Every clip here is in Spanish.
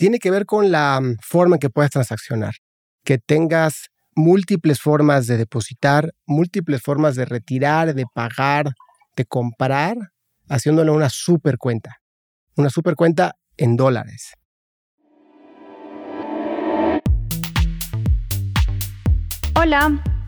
tiene que ver con la mm, forma en que puedes transaccionar, que tengas múltiples formas de depositar, múltiples formas de retirar, de pagar, de comprar, haciéndole una super cuenta. Una super cuenta en dólares. Hola,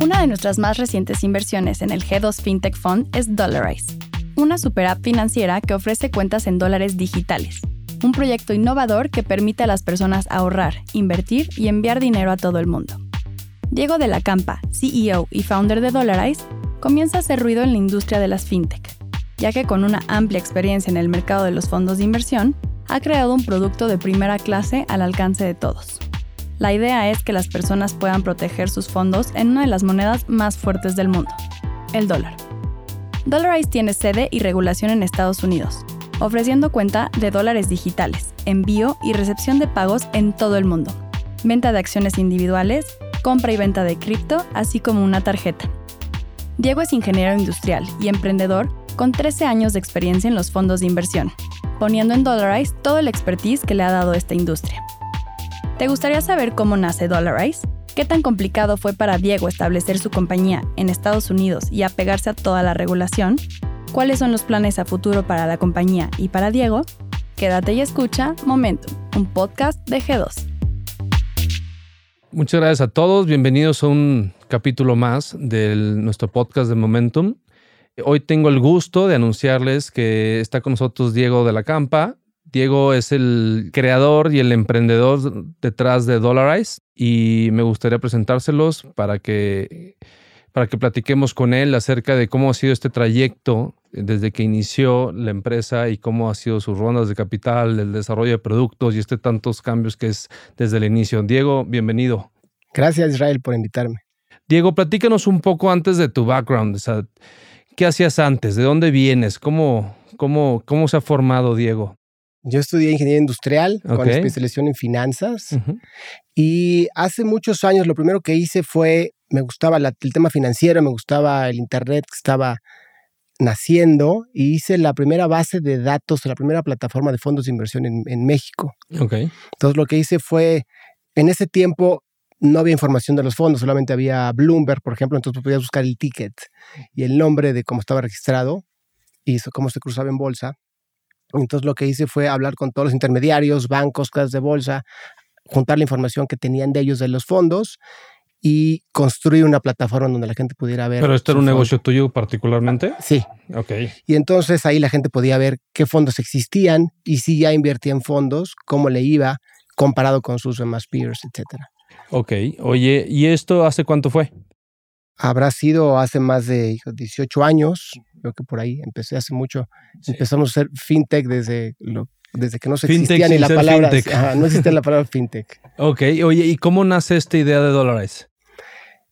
Una de nuestras más recientes inversiones en el G2 FinTech Fund es Dollarize, una super app financiera que ofrece cuentas en dólares digitales. Un proyecto innovador que permite a las personas ahorrar, invertir y enviar dinero a todo el mundo. Diego de la Campa, CEO y founder de Dollarize, comienza a hacer ruido en la industria de las fintech, ya que con una amplia experiencia en el mercado de los fondos de inversión, ha creado un producto de primera clase al alcance de todos. La idea es que las personas puedan proteger sus fondos en una de las monedas más fuertes del mundo, el dólar. Dollarize tiene sede y regulación en Estados Unidos, ofreciendo cuenta de dólares digitales, envío y recepción de pagos en todo el mundo, venta de acciones individuales, compra y venta de cripto, así como una tarjeta. Diego es ingeniero industrial y emprendedor con 13 años de experiencia en los fondos de inversión, poniendo en Dollarize todo el expertise que le ha dado esta industria. ¿Te gustaría saber cómo nace Dollarize? ¿Qué tan complicado fue para Diego establecer su compañía en Estados Unidos y apegarse a toda la regulación? ¿Cuáles son los planes a futuro para la compañía y para Diego? Quédate y escucha Momentum, un podcast de G2. Muchas gracias a todos. Bienvenidos a un capítulo más de nuestro podcast de Momentum. Hoy tengo el gusto de anunciarles que está con nosotros Diego de la Campa. Diego es el creador y el emprendedor detrás de Dollarize y me gustaría presentárselos para que, para que platiquemos con él acerca de cómo ha sido este trayecto desde que inició la empresa y cómo ha sido sus rondas de capital, el desarrollo de productos y este tantos cambios que es desde el inicio. Diego, bienvenido. Gracias Israel por invitarme. Diego, platícanos un poco antes de tu background. O sea, ¿Qué hacías antes? ¿De dónde vienes? ¿Cómo, cómo, cómo se ha formado Diego? Yo estudié ingeniería industrial con especialización en finanzas y hace muchos años lo primero que hice fue, me gustaba el tema financiero, me gustaba el Internet que estaba naciendo y hice la primera base de datos, la primera plataforma de fondos de inversión en, México. Okay. Entonces lo que hice fue, en ese tiempo no había información de los fondos, solamente había Bloomberg, por ejemplo, entonces podías buscar el ticket y el nombre de cómo estaba registrado y cómo se cruzaba en bolsa. Entonces lo que hice fue hablar con todos los intermediarios, bancos, casas de bolsa, juntar la información que tenían de ellos de los fondos y construir una plataforma donde la gente pudiera ver. ¿Pero esto era un negocio tuyo particularmente? Sí. Ok. Y entonces ahí la gente podía ver qué fondos existían y si ya invertía en fondos, cómo le iba comparado con sus demás peers, etcétera. Ok. Oye, ¿y esto hace cuánto fue? Habrá sido hace más de 18 años creo que por ahí empecé hace mucho. Empezamos a hacer fintech desde, lo, desde que no se existía ni la palabra. no existía la palabra fintech. Ok, oye, ¿y cómo nace esta idea de Dollarize?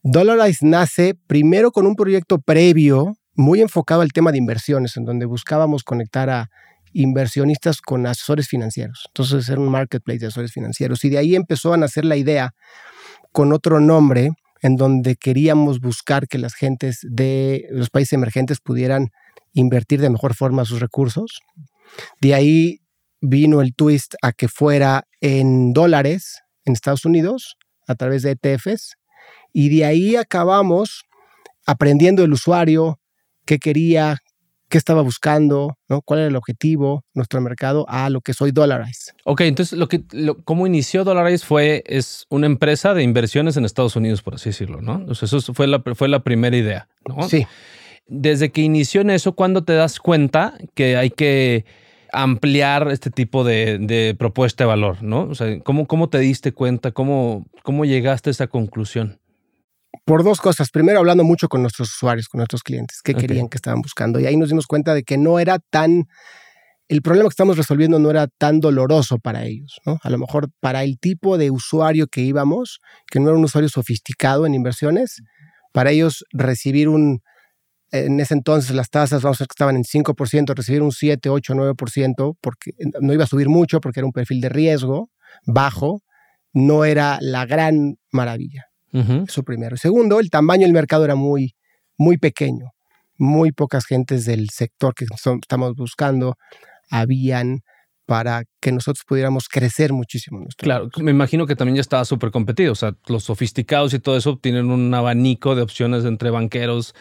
Dollarize nace primero con un proyecto previo muy enfocado al tema de inversiones, en donde buscábamos conectar a inversionistas con asesores financieros. Entonces era un marketplace de asesores financieros. Y de ahí empezó a nacer la idea con otro nombre en donde queríamos buscar que las gentes de los países emergentes pudieran invertir de mejor forma sus recursos. De ahí vino el twist a que fuera en dólares en Estados Unidos a través de ETFs y de ahí acabamos aprendiendo el usuario qué quería, qué estaba buscando, ¿no? cuál era el objetivo, nuestro mercado, a lo que soy Dollarize. Ok, entonces, lo que, ¿cómo inició Dollarize? Fue, es una empresa de inversiones en Estados Unidos, por así decirlo, ¿no? Entonces, eso fue la, fue la primera idea, ¿no? Sí. Desde que inició en eso, ¿cuándo te das cuenta que hay que ampliar este tipo de, propuesta de valor, ¿no? O sea, ¿cómo, cómo te diste cuenta? ¿Cómo, ¿Cómo llegaste a esa conclusión? Por dos cosas. Primero, hablando mucho con nuestros usuarios, con nuestros clientes, qué querían, qué estaban buscando. Y ahí nos dimos cuenta de que no era tan el problema que estamos resolviendo no era tan doloroso para ellos, ¿no? A lo mejor para el tipo de usuario que íbamos, que no era un usuario sofisticado en inversiones, para ellos recibir un, en ese entonces las tasas, vamos a ver que estaban en 5%, recibir un 7, 8, 9%, porque no iba a subir mucho porque era un perfil de riesgo bajo, no era la gran maravilla. Eso primero. Y segundo, el tamaño del mercado era muy, muy pequeño. Muy pocas gentes del sector que estamos buscando habían para que nosotros pudiéramos crecer muchísimo. claro, me imagino que también ya estaba súper competido. O sea, los sofisticados y todo eso tienen un abanico de opciones entre banqueros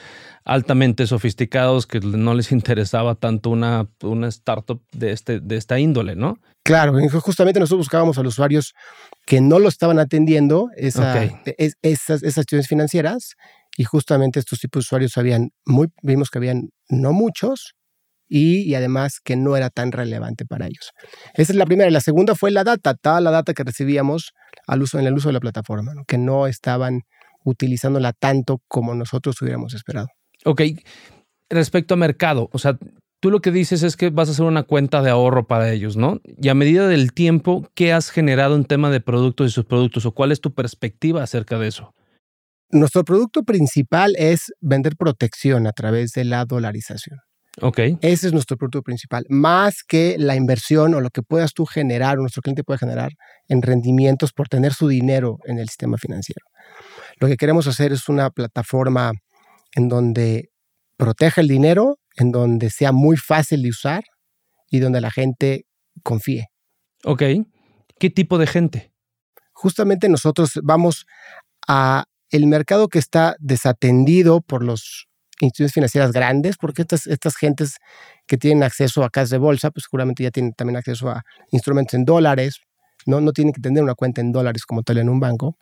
altamente sofisticados que no les interesaba tanto una, una startup de, este, de esta índole, ¿no? Claro, justamente nosotros buscábamos a los usuarios que no lo estaban atendiendo, esa, esas, esas acciones financieras, y justamente estos tipos de usuarios habían, muy, vimos que habían no muchos, y, además que no era tan relevante para ellos. Esa es la primera. La segunda fue la data, toda la data que recibíamos al uso, en el uso de la plataforma, que no estaban utilizándola tanto como nosotros hubiéramos esperado. Ok, respecto a mercado, o sea, tú lo que dices es que vas a hacer una cuenta de ahorro para ellos, ¿no? Y a medida del tiempo, ¿qué has generado en tema de productos y sus productos o cuál es tu perspectiva acerca de eso? Nuestro producto principal es vender protección a través de la dolarización. Ok. Ese es nuestro producto principal, más que la inversión o lo que puedas tú generar, o nuestro cliente puede generar en rendimientos por tener su dinero en el sistema financiero. Lo que queremos hacer es una plataforma en donde proteja el dinero, en donde sea muy fácil de usar y donde la gente confíe. Ok. ¿Qué tipo de gente? Justamente nosotros vamos a el mercado que está desatendido por los instituciones financieras grandes, porque estas, estas gentes que tienen acceso a casas de bolsa, pues seguramente ya tienen también acceso a instrumentos en dólares, ¿no? No tienen que tener una cuenta en dólares como tal en un banco.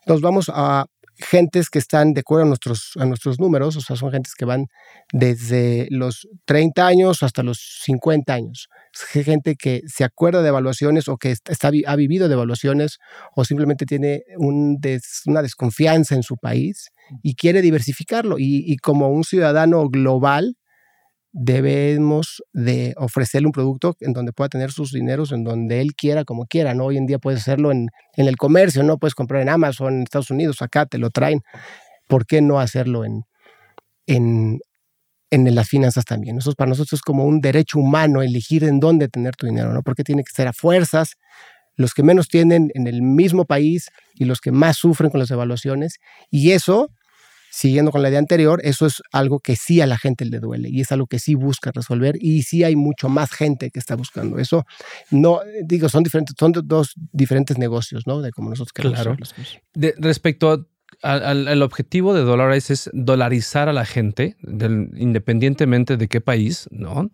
Entonces vamos a gentes que están de acuerdo a nuestros, a nuestros números, o sea, son gentes que van desde los 30 años hasta los 50 años. Es gente que se acuerda de evaluaciones o que está, ha vivido de evaluaciones o simplemente tiene un una desconfianza en su país y quiere diversificarlo. Y, como un ciudadano global, debemos de ofrecerle un producto en donde pueda tener sus dineros en donde él quiera, como quiera, ¿no? Hoy en día puedes hacerlo en, en el comercio, ¿no? Puedes comprar en Amazon, en Estados Unidos, acá te lo traen. ¿Por qué no hacerlo en, en, en las finanzas también? Nosotros, para nosotros es como un derecho humano elegir en dónde tener tu dinero, ¿no? Porque tiene que ser a fuerzas los que menos tienen en el mismo país y los que más sufren con las evaluaciones. Y eso siguiendo con la idea anterior, eso es algo que sí a la gente le duele y es algo que sí busca resolver y sí hay mucho más gente que está buscando eso. No, digo, son diferentes, son dos diferentes negocios, ¿no? De cómo nosotros queremos claro. De, respecto al, objetivo de dólares es dolarizar a la gente, independientemente de qué país, ¿no?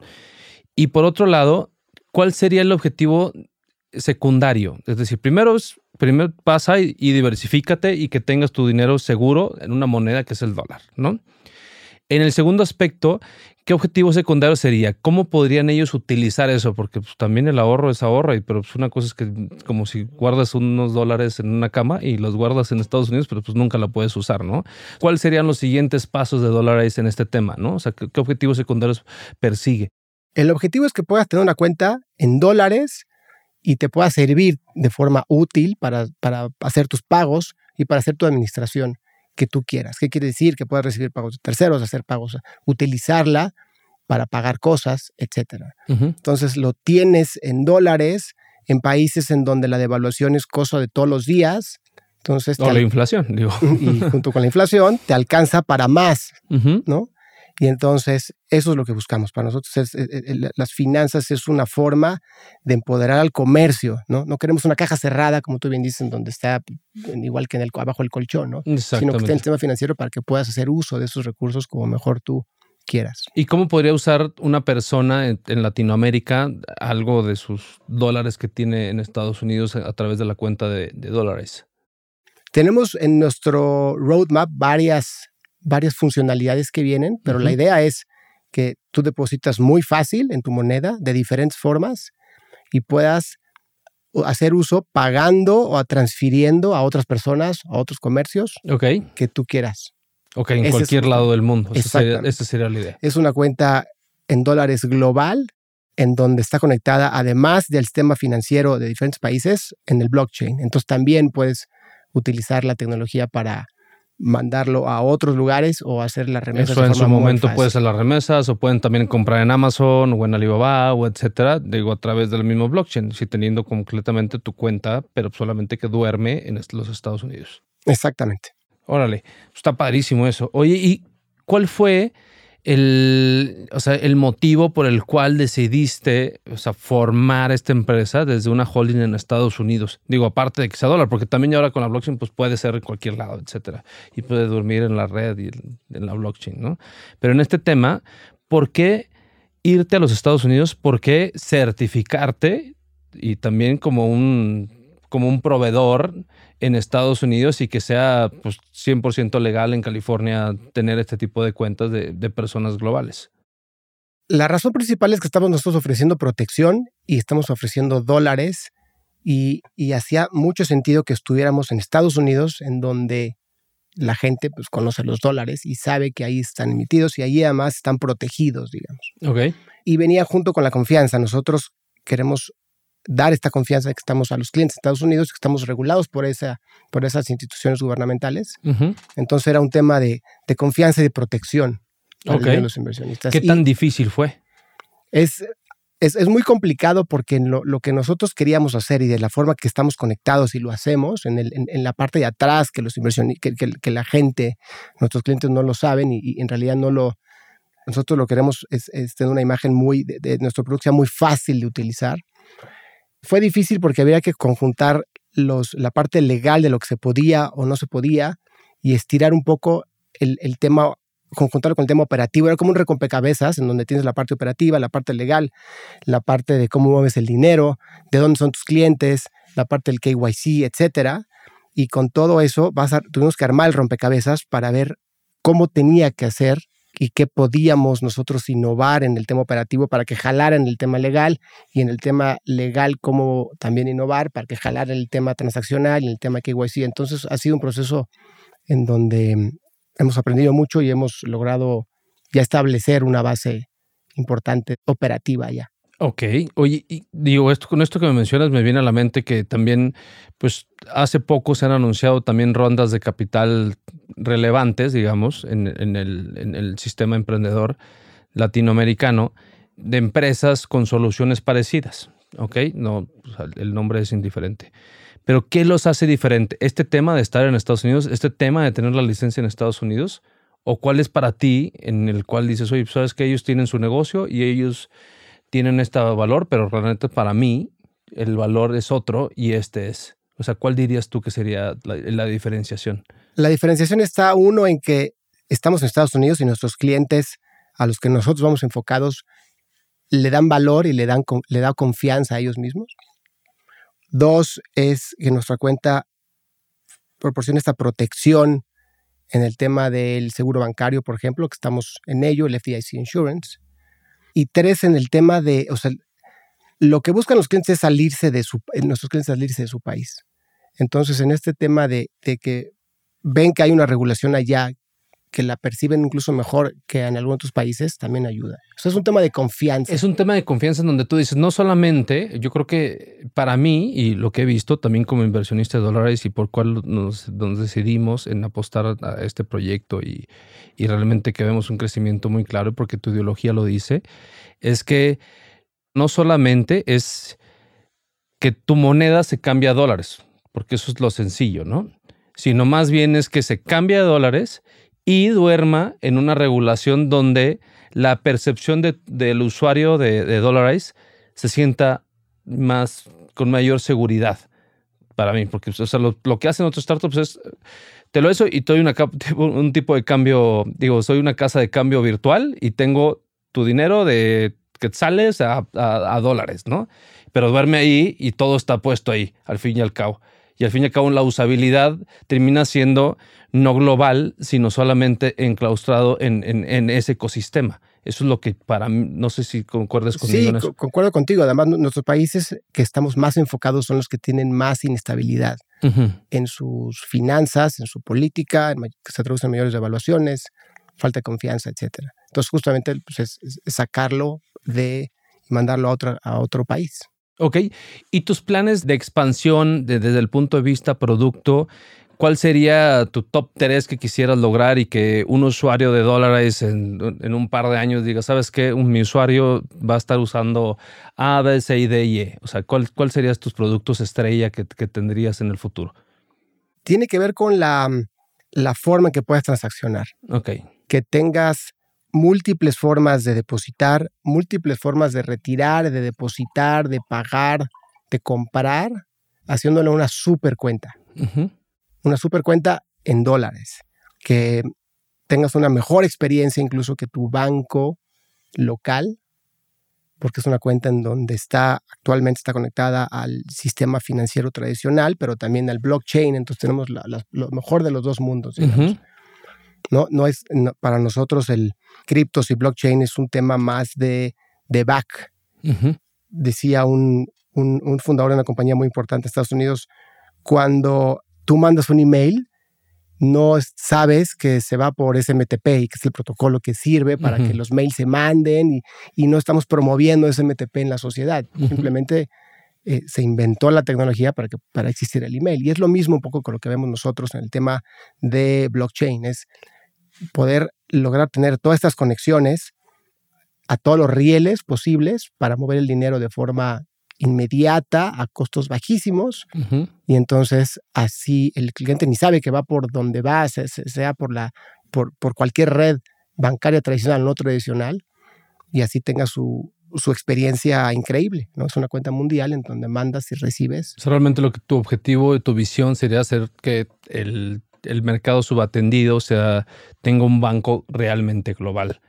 Y por otro lado, ¿cuál sería el objetivo secundario? Es decir, primero primero pasa y, diversifícate y que tengas tu dinero seguro en una moneda que es el dólar, ¿no? En el segundo aspecto, ¿qué objetivo secundario sería? ¿Cómo podrían ellos utilizar eso? Porque pues, también el ahorro es ahorro, pero pues, una cosa es que como si guardas unos dólares en una cama y los guardas en Estados Unidos, pero pues nunca la puedes usar, ¿no? ¿Cuáles serían los siguientes pasos de dólares en este tema, ¿no? O sea, ¿qué, qué objetivos secundarios persigue? El objetivo es que puedas tener una cuenta en dólares y te pueda servir de forma útil para, para hacer tus pagos y para hacer tu administración que tú quieras. ¿Qué quiere decir? Que puedas recibir pagos de terceros, hacer pagos, utilizarla para pagar cosas, etc. Entonces lo tienes en dólares en países en donde la devaluación es cosa de todos los días. Entonces, o la inflación, digo. Y junto con la inflación te alcanza para más, ¿no? Y entonces eso es lo que buscamos. Para nosotros las finanzas es una forma de empoderar al comercio, ¿no? No queremos una caja cerrada, como tú bien dices, en donde está igual que en el, abajo del colchón, ¿no? Sino que esté en el sistema financiero para que puedas hacer uso de esos recursos como mejor tú quieras. ¿Y cómo podría usar una persona en, Latinoamérica algo de sus dólares que tiene en Estados Unidos a través de la cuenta de, de dólares? Tenemos en nuestro roadmap varias varias funcionalidades que vienen, pero la idea es que tú depositas muy fácil en tu moneda de diferentes formas y puedas hacer uso pagando o transfiriendo a otras personas, a otros comercios que tú quieras. Ok, en cualquier lado del mundo. Esa sería, sería, la idea. Es una cuenta en dólares global en donde está conectada, además del sistema financiero de diferentes países, en el blockchain. Entonces también puedes utilizar la tecnología para mandarlo a otros lugares o hacer las remesas. Eso en su momento puede ser las remesas o pueden también comprar en Amazon o en Alibaba o etcétera, digo a través del mismo blockchain, si teniendo completamente tu cuenta, pero solamente que duerme en los Estados Unidos. Exactamente. Órale, está padrísimo eso. Oye, ¿y cuál fue el, o sea, el motivo por el cual decidiste o sea, formar esta empresa desde una holding en Estados Unidos? Digo, aparte de que sea dólar, porque también ahora con la blockchain pues puede ser en cualquier lado, etcétera. Y puede dormir en la red y en la blockchain, ¿no? Pero en este tema, ¿por qué irte a los Estados Unidos? ¿Por qué certificarte? Y también como un, como un proveedor en Estados Unidos y que sea pues, 100% legal en California tener este tipo de cuentas de, personas globales? La razón principal es que estamos nosotros ofreciendo protección y estamos ofreciendo dólares y, hacía mucho sentido que estuviéramos en Estados Unidos, en donde la gente pues, conoce los dólares y sabe que ahí están emitidos y ahí además están protegidos, digamos. Okay. Y venía junto con la confianza. Nosotros queremos dar esta confianza de que estamos a los clientes de Estados Unidos, que estamos regulados por, esa, por esas instituciones gubernamentales. Entonces era un tema de, confianza y de protección para los inversionistas. ¿Qué tan difícil fue? Es, es, muy complicado porque lo, lo, que nosotros queríamos hacer y de la forma que estamos conectados y lo hacemos en, el, en, la parte de atrás, que, los inversionistas, que, la gente, nuestros clientes no lo saben y, en realidad no lo... Nosotros lo queremos es, tener una imagen muy de, de nuestro producto sea muy fácil de utilizar fue difícil porque había que conjuntar los, la parte legal de lo que se podía o no se podía y estirar un poco el, tema, conjuntarlo con el tema operativo. Era como un recompecabezas en donde tienes la parte operativa, la parte legal, la parte de cómo mueves el dinero, de dónde son tus clientes, la parte del KYC, etcétera. Y con todo eso vas tuvimos que armar el rompecabezas para ver cómo tenía que hacer y qué podíamos nosotros innovar en el tema operativo para que jalara en el tema legal y en el tema legal cómo también innovar para que jalara el tema transaccional y el tema KYC. Entonces ha sido un proceso en donde hemos aprendido mucho y hemos logrado ya establecer una base importante operativa ya. Ok, oye, digo, esto, con esto que me mencionas me viene a la mente que también, pues hace poco se han anunciado también rondas de capital relevantes, digamos, en, el, sistema emprendedor latinoamericano de empresas con soluciones parecidas, ¿ok? No, el nombre es indiferente. Pero ¿qué los hace diferente? ¿Este tema de estar en Estados Unidos, este tema de tener la licencia en Estados Unidos? ¿O cuál es para ti en el cual dices, oye, sabes que ellos tienen su negocio y ellos tienen este valor, pero realmente para mí el valor es otro y este es. O sea, ¿cuál dirías tú que sería la, diferenciación? La diferenciación está uno en que estamos en Estados Unidos y nuestros clientes a los que nosotros vamos enfocados le dan valor y le dan le da confianza a ellos mismos. Dos es que nuestra cuenta proporciona esta protección en el tema del seguro bancario, por ejemplo, que estamos en ello, el FDIC Insurance y tres en el tema de, o sea, lo que buscan los clientes es salirse de su, eh, nuestros clientes salirse de su país. Entonces, en este tema de, de que ven que hay una regulación allá que la perciben incluso mejor que en algunos otros países, también ayuda. Eso es un tema de confianza. Es un tema de confianza en donde tú dices, no solamente, yo creo que para mí, y lo que he visto también como inversionista de dólares y por cuál nos, decidimos en apostar a este proyecto y, y realmente que vemos un crecimiento muy claro, porque tu ideología lo dice, es que no solamente es que tu moneda se cambia a dólares, porque eso es lo sencillo, ¿no? Sino más bien es que se cambia a dólares y duerma en una regulación donde la percepción del usuario de, de se sienta más con mayor seguridad para mí, porque lo, que hacen otros startups es, te lo eso y doy una, un tipo de cambio, digo, soy una casa de cambio virtual y tengo tu dinero de quetzales a, a, a dólares, ¿no? Pero duerme ahí y todo está puesto ahí, al fin y al cabo. Y al fin y al cabo la usabilidad termina siendo no global, sino solamente enclaustrado en, en, ese ecosistema. Eso es lo que para mí, no sé si concuerdas conmigo. Sí, concuerdo contigo. Además, nuestros países que estamos más enfocados son los que tienen más inestabilidad en sus finanzas, en su política, que se traducen en mayores devaluaciones, falta de confianza, etc. Entonces, justamente pues, es, sacarlo de mandarlo a otro, a otro país. Ok, ¿y tus planes de expansión desde el punto de vista producto? ¿Cuál sería tu top 3 que quisieras lograr y que un usuario de dólares en, un par de años diga, sabes qué, mi usuario va a estar usando A, B, C, D y E? O sea, ¿cuál, cuál serían tus productos estrella que, tendrías en el futuro? Tiene que ver con la, la forma en que puedes transaccionar. Ok. Que tengas múltiples formas de depositar, múltiples formas de retirar, de depositar, de pagar, de comprar, haciéndole una super cuenta. Una super cuenta en dólares. Que tengas una mejor experiencia incluso que tu banco local, porque es una cuenta en donde está actualmente está conectada al sistema financiero tradicional, pero también al blockchain. Entonces tenemos lo mejor de los dos mundos. No, no es para nosotros el criptos y blockchain es un tema más de, de back. Decía un, un, fundador de una compañía muy importante de Estados Unidos, cuando tú mandas un email, no sabes que se va por SMTP y que es el protocolo que sirve para que los mails se manden y, y, no estamos promoviendo SMTP en la sociedad. Simplemente eh, se inventó la tecnología para, que, para existir el email. Y es lo mismo un poco con lo que vemos nosotros en el tema de blockchain. Es poder lograr tener todas estas conexiones a todos los rieles posibles para mover el dinero de forma inmediata a costos bajísimos y entonces así el cliente ni sabe que va por donde va, sea por, la, por, por cualquier red bancaria tradicional o no tradicional y así tenga su, su experiencia increíble, ¿no? Es una cuenta mundial en donde mandas y recibes. realmente lo que tu objetivo y tu visión sería hacer que el el mercado subatendido, o sea, tenga un banco realmente global.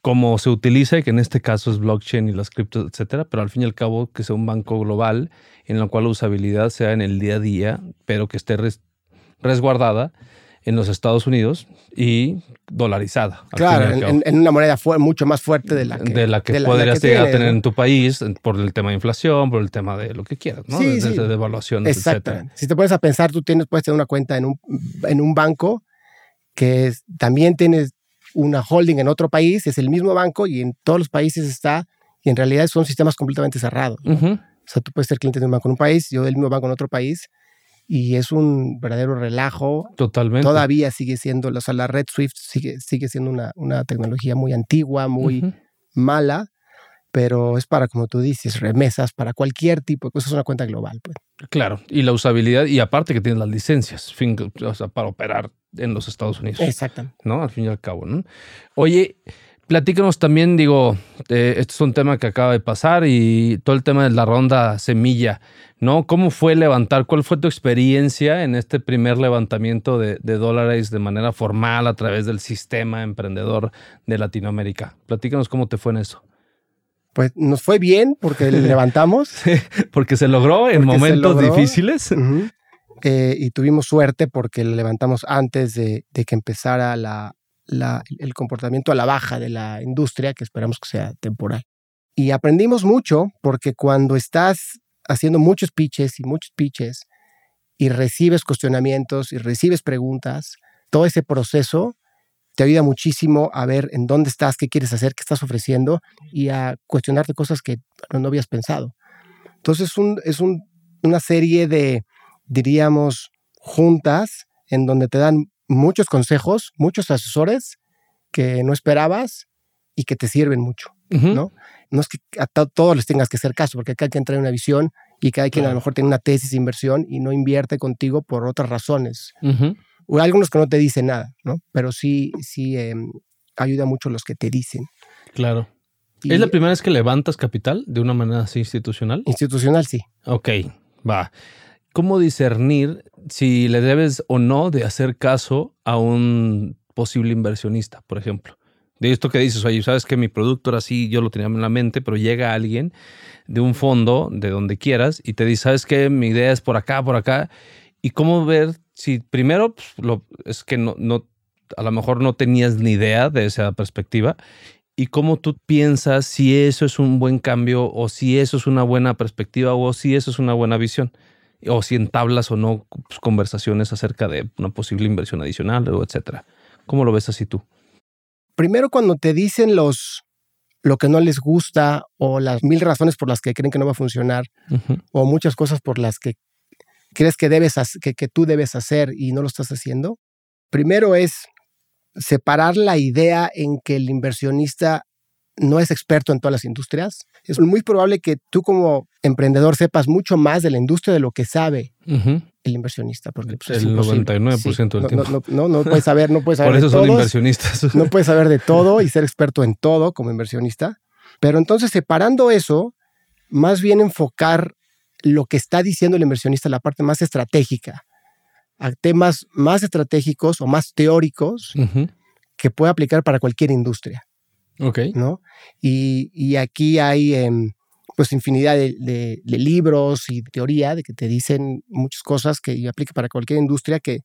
Como se utiliza, que en este caso es blockchain y las criptos, etcétera, pero al fin y al cabo que sea un banco global en el cual la usabilidad sea en el día a día, pero que esté resguardada en los Estados Unidos y dolarizada. Claro, en, una moneda mucho más fuerte de la que, de la que podrías llegar a tener en tu país por el tema de inflación, por el tema de lo que quieras, ¿no? Sí, de, devaluación, Exacto. Si te pones a pensar, tú tienes, puedes tener una cuenta en un, en un banco que también tienes una holding en otro país, es el mismo banco y en todos los países está, y en realidad son sistemas completamente cerrados. O sea, tú puedes ser cliente de un banco en un país, yo del mismo banco en otro país, y es un verdadero relajo. Totalmente. Todavía sigue siendo, o sea, la red Swift sigue, sigue siendo una, una tecnología muy antigua, muy mala, pero es para, como tú dices, remesas, para cualquier tipo de cosas, es una cuenta global. Pues. Claro, y la usabilidad, y aparte que tienes las licencias, o sea, para operar en los Estados Unidos. Exactamente. ¿No? Al fin y al cabo, ¿no? Oye, Platícanos también, digo, eh, esto es un tema que acaba de pasar y todo el tema de la ronda semilla, ¿no? ¿Cómo fue levantar? ¿Cuál fue tu experiencia en este primer levantamiento de, dólares de manera formal a través del sistema emprendedor de Latinoamérica? Platícanos cómo te fue en eso. Pues nos fue bien porque levantamos. porque se logró en momentos difíciles. Eh, y tuvimos suerte porque levantamos antes de que empezara la, el comportamiento a la baja de la industria, que esperamos que sea temporal. Y aprendimos mucho porque cuando estás haciendo muchos pitches y muchos pitches y recibes cuestionamientos y recibes preguntas, todo ese proceso te ayuda muchísimo a ver en dónde estás, qué quieres hacer, qué estás ofreciendo y a cuestionarte cosas que no habías pensado. Entonces es una serie de, diríamos, juntas en donde te dan muchos consejos, muchos asesores que no esperabas y que te sirven mucho, ¿no? No es que a todos les tengas que hacer caso, porque cada quien trae una visión y cada quien a lo mejor tiene una tesis de inversión y no invierte contigo por otras razones. O algunos que no te dicen nada, ¿no? Pero sí, sí em, ayuda mucho los que te dicen. Claro. ¿Es la primera vez que levantas capital de una manera así institucional? Institucional, sí. Ok, va. ¿Cómo discernir si le debes o no de hacer caso a un posible inversionista, por ejemplo? De esto que dices, oye, sabes que mi producto era así, yo lo tenía en la mente, pero llega alguien de un fondo, de donde quieras, y te dice, sabes que mi idea es por acá, por acá. Y cómo ver si primero pues, lo, es que no, no, a lo mejor no tenías ni idea de esa perspectiva, y cómo tú piensas si eso es un buen cambio o si eso es una buena perspectiva o si eso es una buena visión o si entablas o no pues, conversaciones acerca de una posible inversión adicional o etcétera. ¿Cómo lo ves así tú? Primero, cuando te dicen los, lo que no les gusta o las mil razones por las que creen que no va a funcionar o muchas cosas por las que crees que, debes, que, que tú debes hacer y no lo estás haciendo. Primero es separar la idea en que el inversionista no es experto en todas las industrias. Es muy probable que tú como emprendedor sepas mucho más de la industria de lo que sabe el inversionista. Porque, pues, el 99% del tiempo. No, no, puedes saber, no puedes saber Por eso son inversionistas. No puedes saber de todo y ser experto en todo como inversionista. Pero entonces, separando eso, más bien enfocar lo que está diciendo el inversionista, la parte más estratégica, a temas más estratégicos o más teóricos que puede aplicar para cualquier industria. Ok. ¿no? Y, aquí hay em, pues infinidad de, libros y teoría de que te dicen muchas cosas que aplica para cualquier industria que,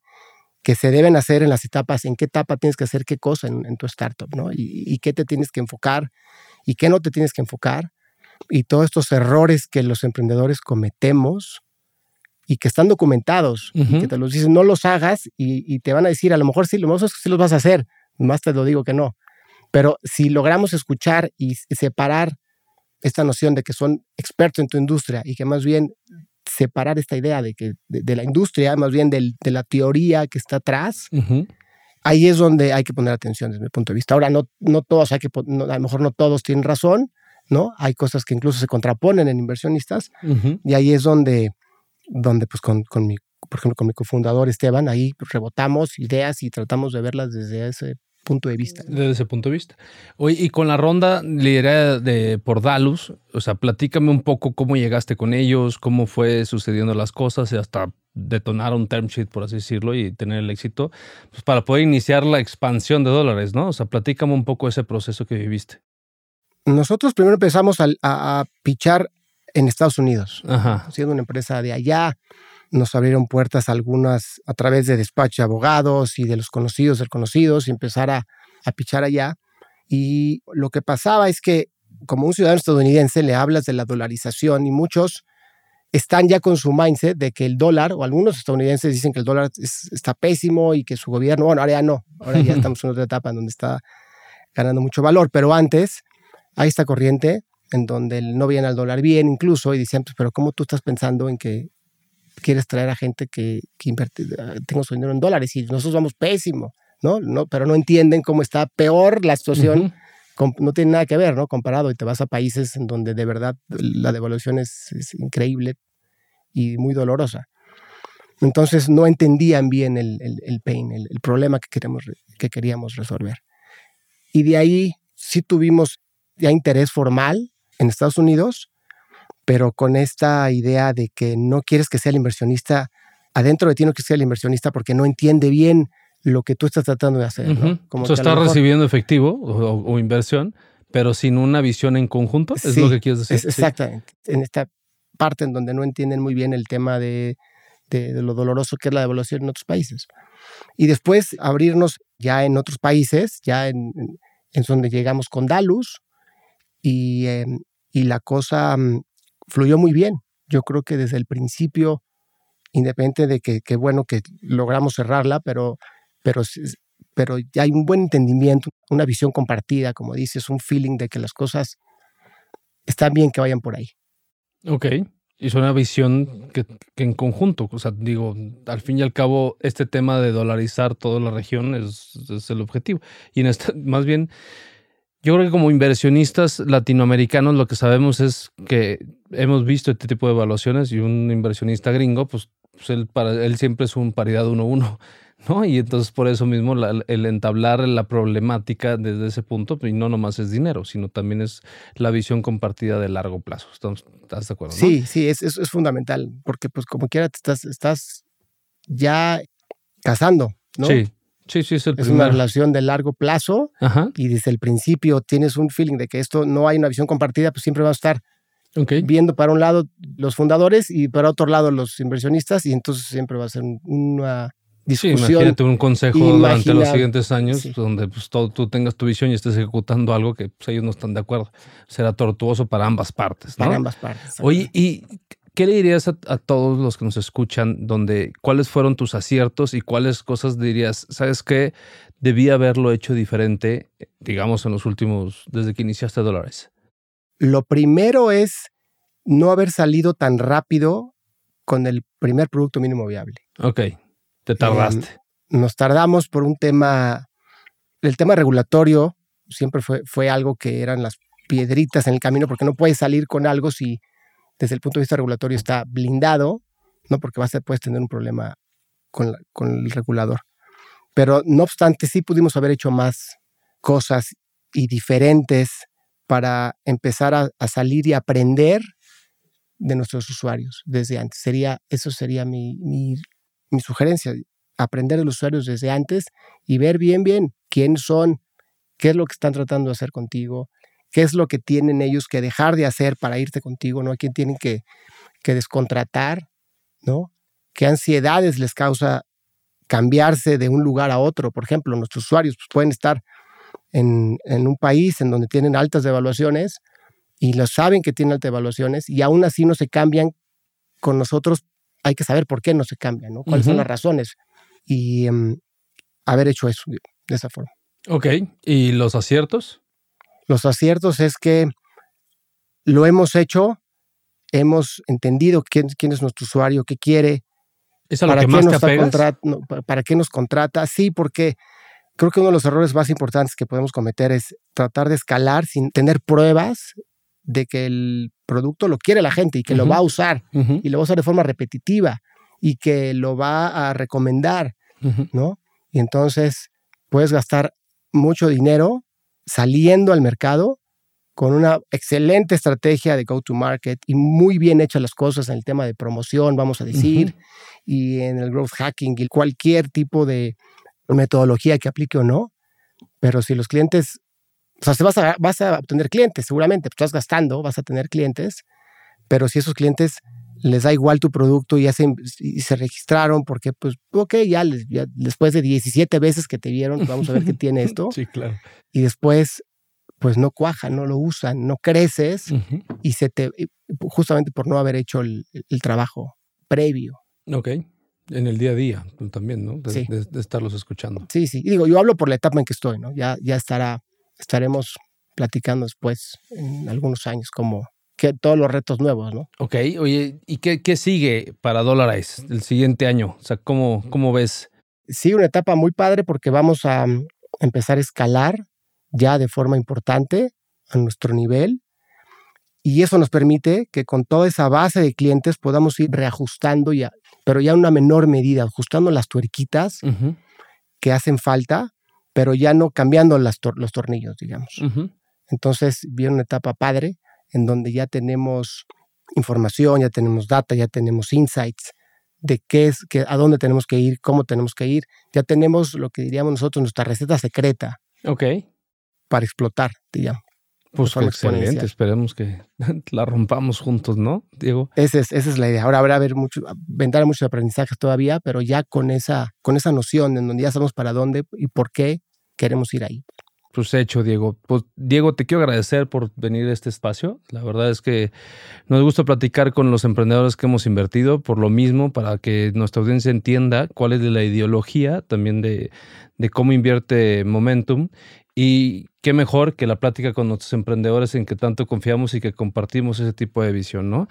que se deben hacer en las etapas, en qué etapa tienes que hacer qué cosa en, tu startup, ¿no? Y, qué te tienes que enfocar y qué no te tienes que enfocar. Y todos estos errores que los emprendedores cometemos y que están documentados, y que te los dicen, no los hagas y, te van a decir, a lo mejor sí, lo mejor es que sí los vas a hacer, más te lo digo que no. Pero si logramos escuchar y separar esta noción de que son expertos en tu industria y que más bien separar esta idea de que de, la industria, más bien de la teoría que está atrás, ahí es donde hay que poner atención desde mi punto de vista. Ahora, no, no todos, hay que, a lo mejor no todos tienen razón, ¿no? Hay cosas que incluso se contraponen en inversionistas y ahí es donde, donde pues con, con mi, por ejemplo, con mi cofundador Esteban, ahí rebotamos ideas y tratamos de verlas desde ese punto de vista. Desde ese punto de vista. Oye, y con la ronda liderada de por Dalus, o sea, platícame un poco cómo llegaste con ellos, cómo fue sucediendo las cosas y hasta detonar un term sheet, por así decirlo, y tener el éxito, pues para poder iniciar la expansión de dólares, ¿no? O sea, platícame un poco ese proceso que viviste. Nosotros primero empezamos a, a, pichar en Estados Unidos, siendo una empresa de allá nos abrieron puertas algunas a través de despacho de abogados y de los conocidos de conocidos y empezar a, a pichar allá. Y lo que pasaba es que como un ciudadano estadounidense le hablas de la dolarización y muchos están ya con su mindset de que el dólar, o algunos estadounidenses dicen que el dólar está pésimo y que su gobierno, bueno, ahora ya no, ahora ya estamos en otra etapa en donde está ganando mucho valor, pero antes hay esta corriente en donde no veían al dólar bien incluso y decían, pues, pero ¿cómo tú estás pensando en que quieres traer a gente que, que invierte, ah, tenga su dinero en dólares y nosotros vamos pésimo, ¿no? ¿no? Pero no entienden cómo está peor la situación. no tiene nada que ver, ¿no? Comparado y te vas a países en donde de verdad la devaluación es, increíble y muy dolorosa. Entonces no entendían bien el, el, pain, el, el, problema que, queremos, que queríamos resolver. Y de ahí sí tuvimos ya interés formal en Estados Unidos, pero con esta idea de que no quieres que sea el inversionista, adentro de ti no quieres que sea el inversionista porque no entiende bien lo que tú estás tratando de hacer. Como o está recibiendo efectivo o, inversión, pero sin una visión en conjunto, es lo que quieres decir. exactamente. En esta parte en donde no entienden muy bien el tema de, de, lo doloroso que es la devaluación en otros países. Y después abrirnos ya en otros países, ya en, en donde llegamos con Dalus, y, em, y la cosa mm, fluyó muy bien. Yo creo que desde el principio, independiente de que, bueno que logramos cerrarla, pero, pero, pero ya hay un buen entendimiento, una visión compartida, como dices, un feeling de que las cosas están bien que vayan por ahí. Ok. Y es una visión que, en conjunto, o sea, digo, al fin y al cabo, este tema de dolarizar toda la región es, el objetivo. Y en esta, más bien, yo creo que como inversionistas latinoamericanos lo que sabemos es que hemos visto este tipo de evaluaciones y un inversionista gringo, pues, pues él, para, él siempre es un paridad 1-1, ¿no? Y entonces por eso mismo el entablar la problemática desde ese punto, pues, y no nomás es dinero, sino también es la visión compartida de largo plazo. ¿Estás de acuerdo? Sí, sí, es, es, fundamental, porque pues como quiera te estás, estás ya casando, ¿no? Sí. Sí, sí, es el Es una relación de largo plazo y desde el principio tienes un feeling de que esto no hay una visión compartida, pues siempre va a estar viendo para un lado los fundadores y para otro lado los inversionistas y entonces siempre va a ser una discusión. Sí, imagínate un consejo durante los siguientes años donde pues, tú tengas tu visión y estés ejecutando algo que pues, ellos no están de acuerdo. Será tortuoso para ambas partes. Para ambas partes. Oye, y ¿qué le dirías a, todos los que nos escuchan? Donde, ¿Cuáles fueron tus aciertos y cuáles cosas dirías, sabes qué, debía haberlo hecho diferente, digamos, en los últimos, desde que iniciaste dólares? Lo primero es no haber salido tan rápido con el primer producto mínimo viable. Ok, te tardaste. nos tardamos por un tema, el tema regulatorio siempre fue, fue algo que eran las piedritas en el camino porque no puedes salir con algo si desde el punto de vista regulatorio está blindado, ¿no? porque vas a, puedes tener un problema con, el regulador. Pero no obstante, sí pudimos haber hecho más cosas y diferentes para empezar a, salir y aprender de nuestros usuarios desde antes. Sería, eso sería mi, mi, mi, sugerencia, aprender de los usuarios desde antes y ver bien, bien quiénes son, qué es lo que están tratando de hacer contigo, qué es lo que tienen ellos que dejar de hacer para irte contigo, ¿no? A quién tienen que, que descontratar, ¿no? ¿Qué ansiedades les causa cambiarse de un lugar a otro? Por ejemplo, nuestros usuarios pues, pueden estar en, un país en donde tienen altas devaluaciones y lo saben que tienen altas devaluaciones y aún así no se cambian con nosotros. Hay que saber por qué no se cambian, ¿no? ¿Cuáles son las razones? Y em, haber hecho eso de esa forma. Ok, ¿y los aciertos? Los aciertos es que lo hemos hecho, hemos entendido quién, quién es nuestro usuario, qué quiere, ¿Es a lo que más te para qué nos contrata. Sí, porque creo que uno de los errores más importantes que podemos cometer es tratar de escalar sin tener pruebas de que el producto lo quiere la gente y que lo va a usar y lo va a usar de forma repetitiva y que lo va a recomendar, ¿no? Y entonces puedes gastar mucho dinero saliendo al mercado con una excelente estrategia de go-to-market y muy bien hechas las cosas en el tema de promoción, vamos a decir, y en el growth hacking y cualquier tipo de metodología que aplique o no, pero si los clientes, o sea, vas a, vas a obtener clientes, seguramente, pues, estás gastando, vas a tener clientes, pero si esos clientes les da igual tu producto y, hacen, y se registraron porque, pues, ok, ya, ya, después de 17 veces que te vieron, vamos a ver qué tiene esto. Sí, claro. Y después, pues no cuaja, no lo usan, no creces y se te, justamente por no haber hecho el, el trabajo previo. Ok. En el día a día pues, también, ¿no? De, de, estarlos escuchando. Sí, sí. Y digo, yo hablo por la etapa en que estoy, ¿no? Ya, ya estará, estaremos platicando después en algunos años como que todos los retos nuevos, ¿no? Ok, oye, ¿y qué, qué sigue para Dolarize el siguiente año? O sea, ¿cómo, cómo ves? Sí, una etapa muy padre porque vamos a mm, empezar a escalar ya de forma importante a nuestro nivel y eso nos permite que con toda esa base de clientes podamos ir reajustando ya, pero ya en una menor medida, ajustando las tuerquitas que hacen falta, pero ya no cambiando las los tornillos, digamos. Entonces, viene una etapa padre en donde ya tenemos información, ya tenemos data, ya tenemos insights de qué es, a dónde tenemos que ir, cómo tenemos que ir. Ya tenemos lo que diríamos nosotros, nuestra receta secreta. Ok. Para explotar, digamos. Pues excelente, esperemos que la rompamos juntos, ¿no, Diego? Esa es, esa es la idea. Ahora habrá haber mucho, vendrá muchos aprendizajes todavía, pero ya con esa, con esa noción en donde ya sabemos para dónde y por qué queremos ir ahí. Pues hecho, Diego. Pues, Diego, te quiero agradecer por venir a este espacio. La verdad es que nos gusta platicar con los emprendedores que hemos invertido por lo mismo, para que nuestra audiencia entienda cuál es la ideología también de, de cómo invierte Momentum y qué mejor que la plática con nuestros emprendedores en que tanto confiamos y que compartimos ese tipo de visión, ¿no?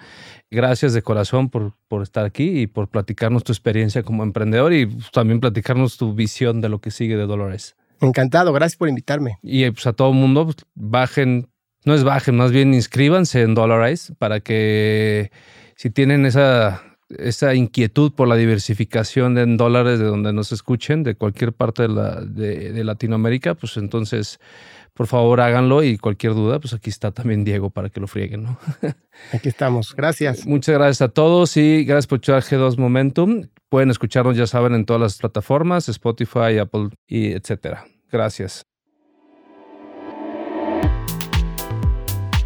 Gracias de corazón por, por estar aquí y por platicarnos tu experiencia como emprendedor y también platicarnos tu visión de lo que sigue de Dolores. Encantado, gracias por invitarme. Y pues a todo mundo, pues, bajen, no es bajen, más bien inscríbanse en Dolarize para que si tienen esa esa inquietud por la diversificación en dólares de donde nos escuchen, de cualquier parte de, la, de, Latinoamérica, pues entonces, por favor, háganlo y cualquier duda, pues aquí está también Diego para que lo frieguen, ¿no? Aquí estamos, gracias. Muchas gracias a todos y gracias por escuchar G2 Momentum. Pueden escucharnos, ya saben, en todas las plataformas, Spotify, Apple y etcétera. Gracias.